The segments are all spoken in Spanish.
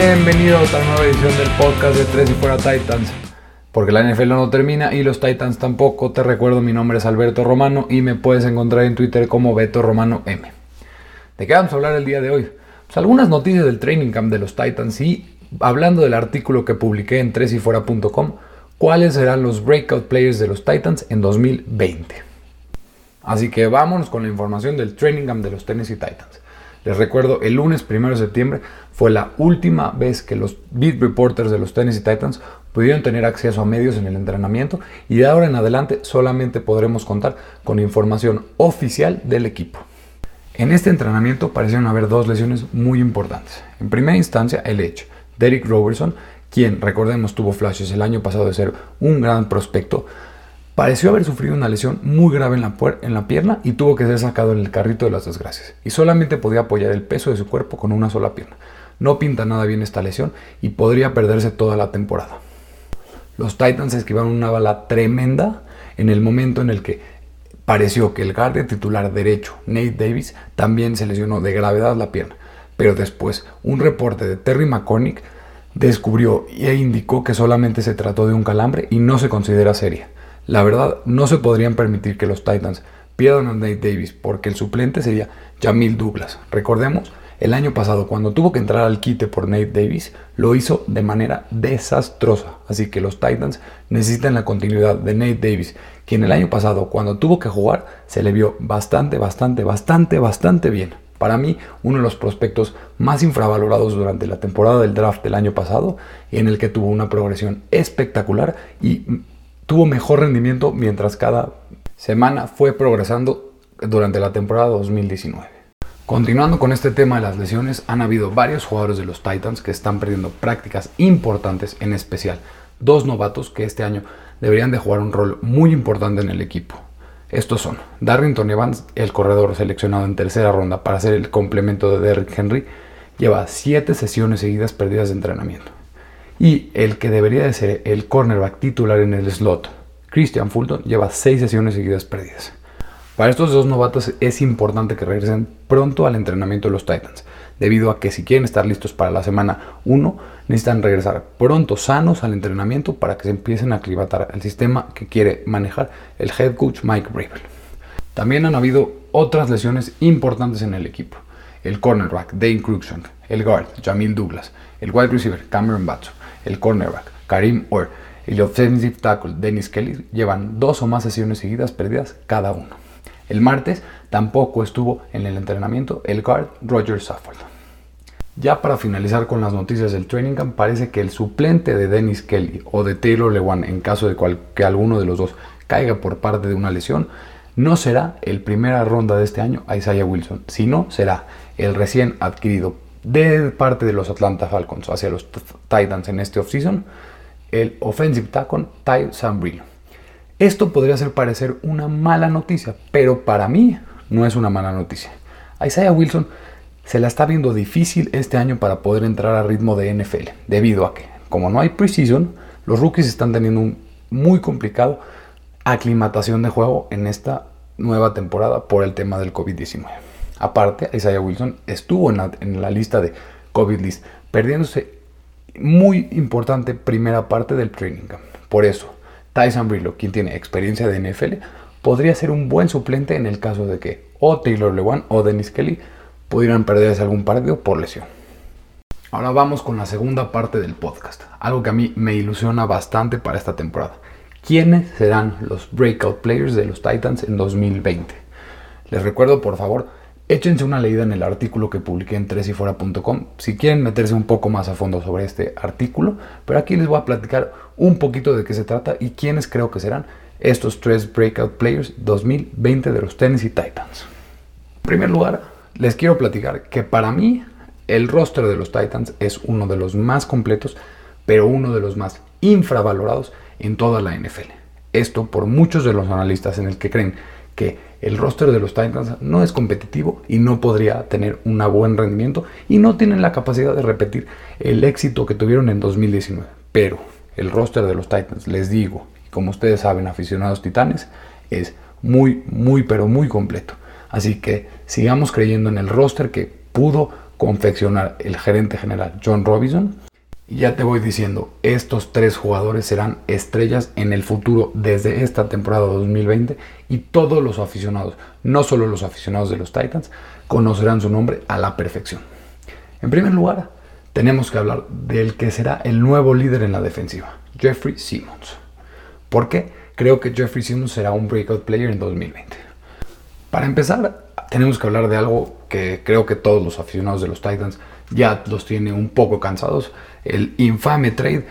Bienvenidos a la nueva edición del podcast de Tres y Fuera Titans. Porque la NFL no termina y los Titans tampoco. Te recuerdo, mi nombre es Alberto Romano y me puedes encontrar en Twitter como Beto Romano M. ¿De qué vamos a hablar el día de hoy? Pues algunas noticias del training camp de los Titans y hablando del artículo que publiqué en tresyfuera.com, cuáles serán los breakout players de los Titans en 2020. Así que vámonos con la información del training camp de los Tennessee Titans. Les recuerdo, el lunes 1 de septiembre fue la última vez que los beat reporters de los Tennessee Titans pudieron tener acceso a medios en el entrenamiento y de ahora en adelante solamente podremos contar con información oficial del equipo. En este entrenamiento parecieron haber dos lesiones muy importantes. En primera instancia, el hecho Derek Robertson, quien recordemos tuvo flashes el año pasado de ser un gran prospecto, pareció haber sufrido una lesión muy grave en la, en la, pierna y tuvo que ser sacado en el carrito de las desgracias. Y solamente podía apoyar el peso de su cuerpo con una sola pierna. No pinta nada bien esta lesión y podría perderse toda la temporada. Los Titans esquivaron una bala tremenda en el momento en el que pareció que el guardia titular derecho, Nate Davis, también se lesionó de gravedad la pierna. Pero después, un reporte de Terry McCormick descubrió e indicó que solamente se trató de un calambre y no se considera seria. La verdad, no se podrían permitir que los Titans pierdan a Nate Davis porque el suplente sería Jamil Douglas. Recordemos el año pasado, cuando tuvo que entrar al quite por Nate Davis, lo hizo de manera desastrosa. Así que los Titans necesitan la continuidad de Nate Davis, quien el año pasado, cuando tuvo que jugar, se le vio bastante, bastante, bastante, bastante bien. Para mí, uno de los prospectos más infravalorados durante la temporada del draft del año pasado, en el que tuvo una progresión espectacular y tuvo mejor rendimiento mientras cada semana fue progresando durante la temporada 2019. Continuando con este tema de las lesiones, han habido varios jugadores de los Titans que están perdiendo prácticas importantes, en especial dos novatos que este año deberían de jugar un rol muy importante en el equipo. Estos son Darrington Evans, el corredor seleccionado en tercera ronda para ser el complemento de Derrick Henry, lleva 7 sesiones seguidas perdidas de entrenamiento. Y el que debería de ser el cornerback titular en el slot, Christian Fulton, lleva 6 sesiones seguidas perdidas. Para estos dos novatos es importante que regresen pronto al entrenamiento de los Titans, debido a que si quieren estar listos para la semana 1, necesitan regresar pronto sanos al entrenamiento para que se empiecen a aclimatar al sistema que quiere manejar el head coach Mike Bravel. También han habido otras lesiones importantes en el equipo. El cornerback Dane Cruikshank, el guard Jamil Douglas, el wide receiver Cameron Batso, el cornerback Karim Orr y el offensive tackle Dennis Kelly llevan dos o más sesiones seguidas perdidas cada uno. El martes tampoco estuvo en el entrenamiento el guard Roger Safford. Ya para finalizar con las noticias del training camp, parece que el suplente de Dennis Kelly o de Taylor Lewan, en caso de que alguno de los dos caiga por parte de una lesión, no será el primera ronda de este año Isaiah Wilson, sino será el recién adquirido de parte de los Atlanta Falcons hacia los Titans en este offseason, el offensive tackle Ty Sambrilo. Esto podría hacer parecer una mala noticia, pero para mí no es una mala noticia. A Isaiah Wilson se la está viendo difícil este año para poder entrar a ritmo de NFL, debido a que, como no hay preseason, los rookies están teniendo un muy complicado aclimatación de juego en esta nueva temporada por el tema del COVID-19. Aparte, Isaiah Wilson estuvo en la, en la lista de COVID list, perdiéndose muy importante primera parte del training camp. Por eso, Tyson Brillo, quien tiene experiencia de NFL, podría ser un buen suplente en el caso de que o Taylor Lewan o Dennis Kelly pudieran perderse algún partido por lesión. Ahora vamos con la segunda parte del podcast, algo que a mí me ilusiona bastante para esta temporada. ¿Quiénes serán los breakout players de los Titans en 2020? Les recuerdo por favor Échense una leída en el artículo que publiqué en tresyfuera.com si quieren meterse un poco más a fondo sobre este artículo, pero aquí les voy a platicar un poquito de qué se trata y quiénes creo que serán estos tres Breakout Players 2020 de los Tennessee Titans. En primer lugar, les quiero platicar que para mí el roster de los Titans es uno de los más completos, pero uno de los más infravalorados en toda la NFL. Esto por muchos de los analistas en el que creen que el roster de los Titans no es competitivo y no podría tener un buen rendimiento y no tienen la capacidad de repetir el éxito que tuvieron en 2019. Pero el roster de los Titans, les digo, como ustedes saben, aficionados titanes, es muy, muy, pero muy completo. Así que sigamos creyendo en el roster que pudo confeccionar el gerente general John Robinson. Y ya te voy diciendo, estos tres jugadores serán estrellas en el futuro desde esta temporada 2020 y todos los aficionados, no solo los aficionados de los Titans, conocerán su nombre a la perfección. En primer lugar, tenemos que hablar del que será el nuevo líder en la defensiva, Jeffrey Simmons. ¿Por qué? Creo que Jeffrey Simmons será un breakout player en 2020. Para empezar, tenemos que hablar de algo que creo que todos los aficionados de los Titans ya los tiene un poco cansados, el infame trade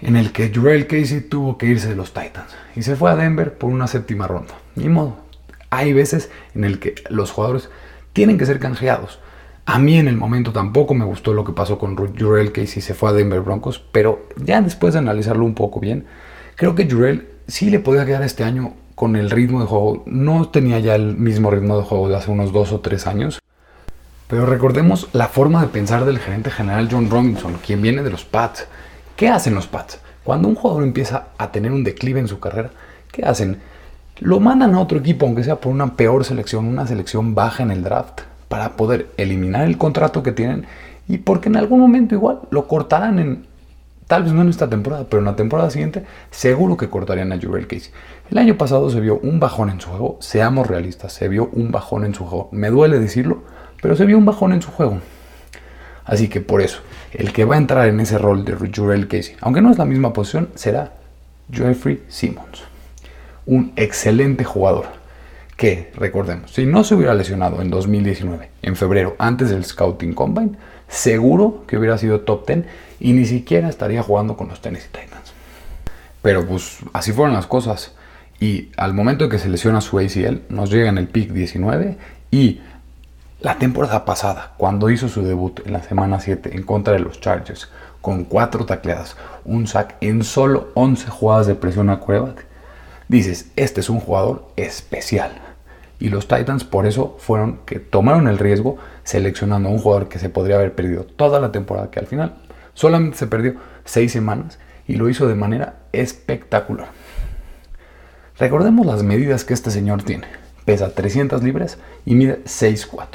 en el que Jurel Casey tuvo que irse de los Titans y se fue a Denver por una séptima ronda. Ni modo. Hay veces en el que los jugadores tienen que ser canjeados. A mí en el momento tampoco me gustó lo que pasó con Jurel Casey, se fue a Denver Broncos, pero ya después de analizarlo un poco bien, creo que Jurel sí le podía quedar este año con el ritmo de juego. No tenía ya el mismo ritmo de juego de hace unos dos o tres años. Pero recordemos la forma de pensar del gerente general John Robinson, quien viene de los Pats. ¿Qué hacen los Pats? Cuando un jugador empieza a tener un declive en su carrera, ¿qué hacen? Lo mandan a otro equipo, aunque sea por una peor selección, una selección baja en el draft, para poder eliminar el contrato que tienen y porque en algún momento igual lo cortarán en Tal vez no en esta temporada, pero en la temporada siguiente seguro que cortarían a Jurel Casey. El año pasado se vio un bajón en su juego, seamos realistas, se vio un bajón en su juego. Me duele decirlo, pero se vio un bajón en su juego. Así que por eso, el que va a entrar en ese rol de Jurel Casey, aunque no es la misma posición, será Jeffrey Simmons. Un excelente jugador que, recordemos, si no se hubiera lesionado en 2019, en febrero, antes del Scouting Combine, seguro que hubiera sido top 10 y ni siquiera estaría jugando con los Tennessee Titans. Pero pues así fueron las cosas. Y al momento que se lesiona su ACL, nos llega en el pick 19 y la temporada pasada, cuando hizo su debut en la semana 7 en contra de los Chargers, con 4 tacleadas, un sack en solo 11 jugadas de presión a quarterback, dices, este es un jugador especial. Y los Titans por eso fueron que tomaron el riesgo seleccionando a un jugador que se podría haber perdido toda la temporada, que al final solamente se perdió 6 semanas y lo hizo de manera espectacular. Recordemos las medidas que este señor tiene. Pesa 300 libras y mide 6'4.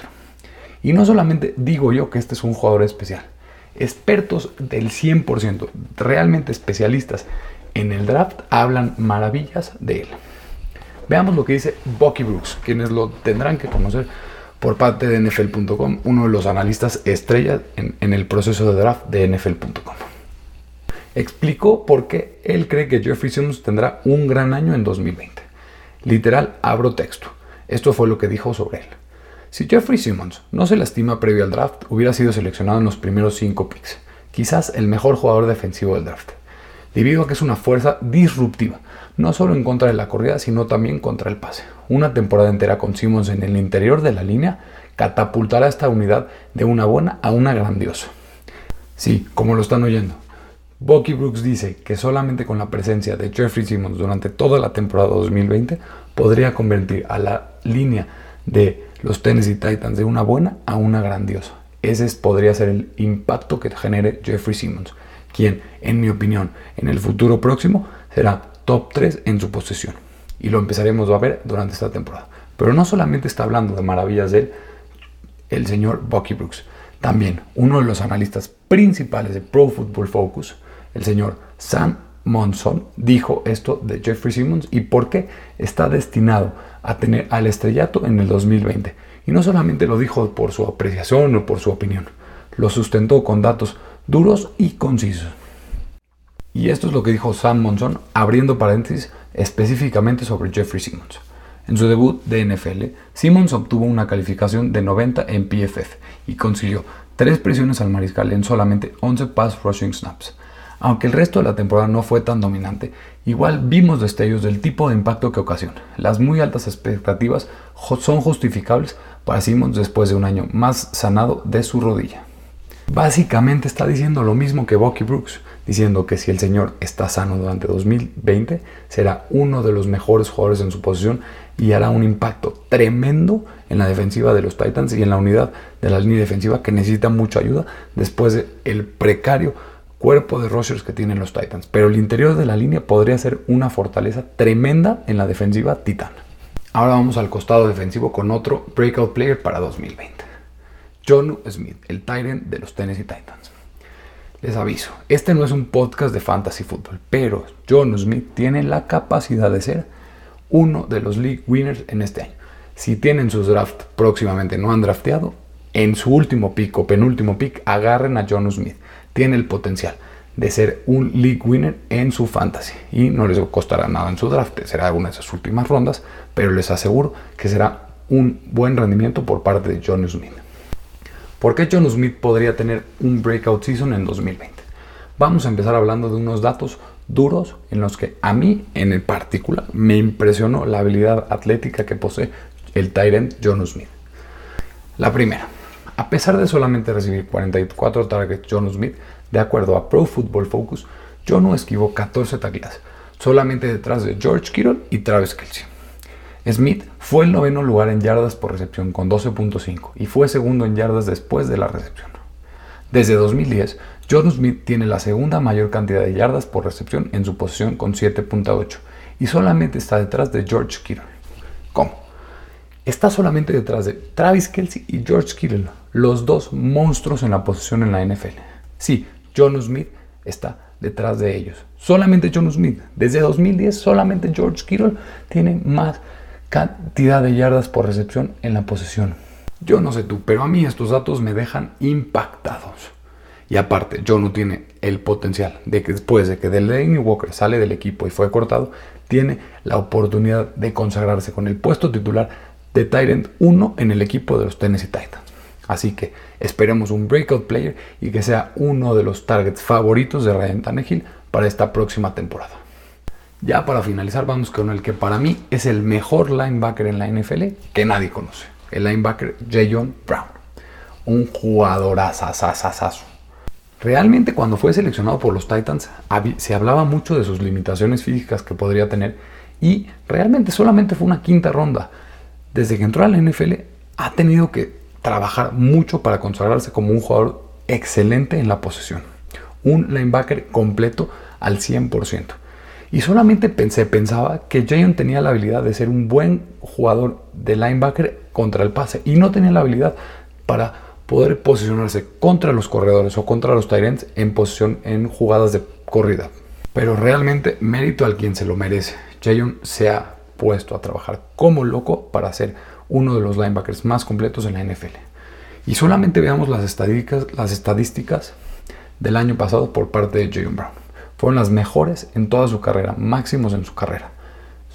Y no solamente digo yo que este es un jugador especial. Expertos del 100%, realmente especialistas en el draft, hablan maravillas de él. Veamos lo que dice Bucky Brooks, quienes lo tendrán que conocer por parte de NFL.com, uno de los analistas estrellas en, el proceso de draft de NFL.com. Explicó por qué él cree que Jeffrey Simmons tendrá un gran año en 2020. Literal, abro texto. Esto fue lo que dijo sobre él. Si Jeffrey Simmons no se lastima previo al draft, hubiera sido seleccionado en los primeros 5 picks, quizás el mejor jugador defensivo del draft, debido a que es una fuerza disruptiva, no solo en contra de la corrida, sino también contra el pase. Una temporada entera con Simmons en el interior de la línea catapultará esta unidad de una buena a una grandiosa. Sí, como lo están oyendo. Bucky Brooks dice que solamente con la presencia de Jeffrey Simmons durante toda la temporada 2020 podría convertir a la línea de los Tennessee Titans de una buena a una grandiosa. Ese podría ser el impacto que genere Jeffrey Simmons, quien, en mi opinión, en el futuro próximo será top 3 en su posesión. Y lo empezaremos a ver durante esta temporada. Pero no solamente está hablando de maravillas de él, el señor Bucky Brooks. También uno de los analistas principales de Pro Football Focus, el señor Sam Monson, dijo esto de Jeffrey Simmons y por qué está destinado a tener al estrellato en el 2020. Y no solamente lo dijo por su apreciación o por su opinión, lo sustentó con datos duros y concisos. Y esto es lo que dijo Sam Monson, abriendo paréntesis específicamente sobre Jeffrey Simmons. En su debut de NFL, Simmons obtuvo una calificación de 90 en PFF y consiguió 3 presiones al mariscal en solamente 11 pass rushing snaps. Aunque el resto de la temporada no fue tan dominante, igual vimos destellos del tipo de impacto que ocasiona. Las muy altas expectativas son justificables para Simmons después de un año más sanado de su rodilla. Básicamente está diciendo lo mismo que Bucky Brooks, diciendo que si el señor está sano durante 2020, será uno de los mejores jugadores en su posición y hará un impacto tremendo en la defensiva de los Titans y en la unidad de la línea defensiva que necesita mucha ayuda después del precario cuerpo de rushers que tienen los Titans. Pero el interior de la línea podría ser una fortaleza tremenda en la defensiva titana. Ahora vamos al costado defensivo con otro breakout player para 2020. John Smith, el Tyrant de los Tennessee Titans. Les aviso, este no es un podcast de fantasy football, pero John Smith tiene la capacidad de ser uno de los league winners en este año. Si tienen sus draft próximamente no han drafteado, en su último pick o penúltimo pick agarren a John Smith. Tiene el potencial de ser un league winner en su fantasy y no les costará nada en su draft, será una de esas últimas rondas, pero les aseguro que será un buen rendimiento por parte de John Smith. ¿Por qué John Smith podría tener un breakout season en 2020? Vamos a empezar hablando de unos datos duros en los que a mí en el particular me impresionó la habilidad atlética que posee el Tyrant John Smith. La primera, a pesar de solamente recibir 44 targets John Smith, de acuerdo a Pro Football Focus, John esquivó 14 tacleadas, solamente detrás de George Kittle y Travis Kelsey. Smith fue el noveno lugar en yardas por recepción con 12.5 y fue segundo en yardas después de la recepción. Desde 2010, John Smith tiene la segunda mayor cantidad de yardas por recepción en su posición con 7.8 y solamente está detrás de George Kittle. ¿Cómo? Está solamente detrás de Travis Kelsey y George Kittle, los dos monstruos en la posición en la NFL. Sí, John Smith está detrás de ellos. Solamente John Smith. Desde 2010 solamente George Kittle tiene más cantidad de yardas por recepción en la posesión. Yo no sé tú, pero a mí estos datos me dejan impactados. Y aparte, John no tiene el potencial de que después de que Delaney Walker sale del equipo y fue cortado, tiene la oportunidad de consagrarse con el puesto titular de Tyrant 1 en el equipo de los Tennessee Titans. Así que esperemos un breakout player y que sea uno de los targets favoritos de Ryan Tannehill para esta próxima temporada. Ya para finalizar, vamos con el que para mí es el mejor linebacker en la NFL que nadie conoce. El linebacker Jayon Brown. Un jugador. Realmente cuando fue seleccionado por los Titans se hablaba mucho de sus limitaciones físicas que podría tener y realmente solamente fue una quinta ronda. Desde que entró a la NFL ha tenido que trabajar mucho para consagrarse como un jugador excelente en la posesión. Un linebacker completo al 100%. Y solamente pensé, pensaba que Jayon tenía la habilidad de ser un buen jugador de linebacker contra el pase y no tenía la habilidad para poder posicionarse contra los corredores o contra los Tyrants en posición en jugadas de corrida. Pero realmente mérito al quien se lo merece. Jayon se ha puesto a trabajar como loco para ser uno de los linebackers más completos en la NFL. Y solamente veamos las estadísticas, las estadísticas del año pasado por parte de Jayon Brown fueron las mejores en toda su carrera, máximos en su carrera.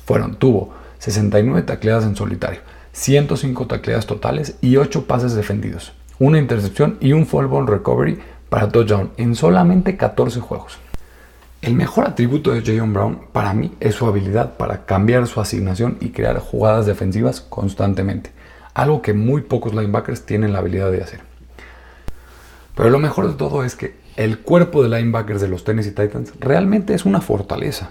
Fueron, tuvo 69 tacleadas en solitario, 105 tacleadas totales y 8 pases defendidos, una intercepción y un ball recovery para touchdown en solamente 14 juegos. El mejor atributo de Jayon Brown para mí es su habilidad para cambiar su asignación y crear jugadas defensivas constantemente, algo que muy pocos linebackers tienen la habilidad de hacer. Pero lo mejor de todo es que el cuerpo de linebackers de los Tennessee Titans realmente es una fortaleza.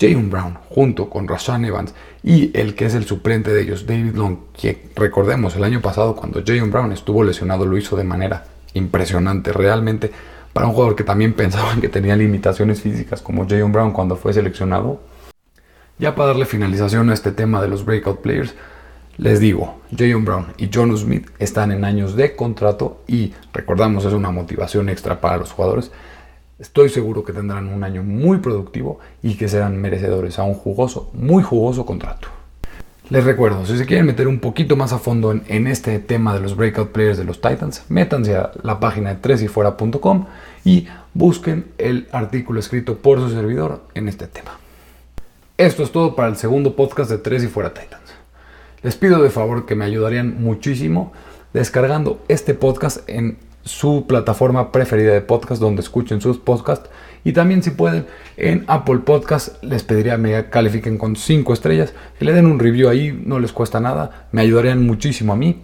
Jayon Brown, junto con Rashan Evans y el que es el suplente de ellos, David Long, que recordemos el año pasado cuando Jayon Brown estuvo lesionado lo hizo de manera impresionante, realmente para un jugador que también pensaban que tenía limitaciones físicas como Jayon Brown cuando fue seleccionado. Ya para darle finalización a este tema de los breakout players, les digo, Jayon Brown y John Smith están en años de contrato y recordamos es una motivación extra para los jugadores. Estoy seguro que tendrán un año muy productivo y que serán merecedores a un jugoso, muy jugoso contrato. Les recuerdo, si se quieren meter un poquito más a fondo en, este tema de los breakout players de los Titans, métanse a la página de 3yfuera.com y busquen el artículo escrito por su servidor en este tema. Esto es todo para el segundo podcast de 3 y fuera Titans. Les pido de favor que me ayudarían muchísimo descargando este podcast en su plataforma preferida de podcast donde escuchen sus podcasts y también si pueden en Apple Podcast les pediría me califiquen con 5 estrellas, que le den un review ahí, no les cuesta nada, me ayudarían muchísimo a mí.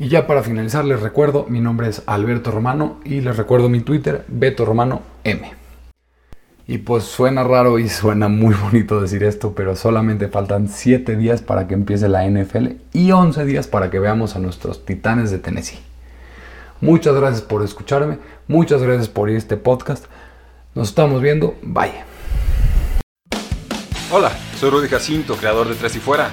Y ya para finalizar les recuerdo, mi nombre es Alberto Romano y les recuerdo mi Twitter, Beto Romano M. Y pues suena raro y suena muy bonito decir esto, pero solamente faltan 7 días para que empiece la NFL y 11 días para que veamos a nuestros titanes de Tennessee. Muchas gracias por escucharme, muchas gracias por ir a este podcast. Nos estamos viendo, bye. Hola, soy Rudy Jacinto, creador de Tres y Fuera.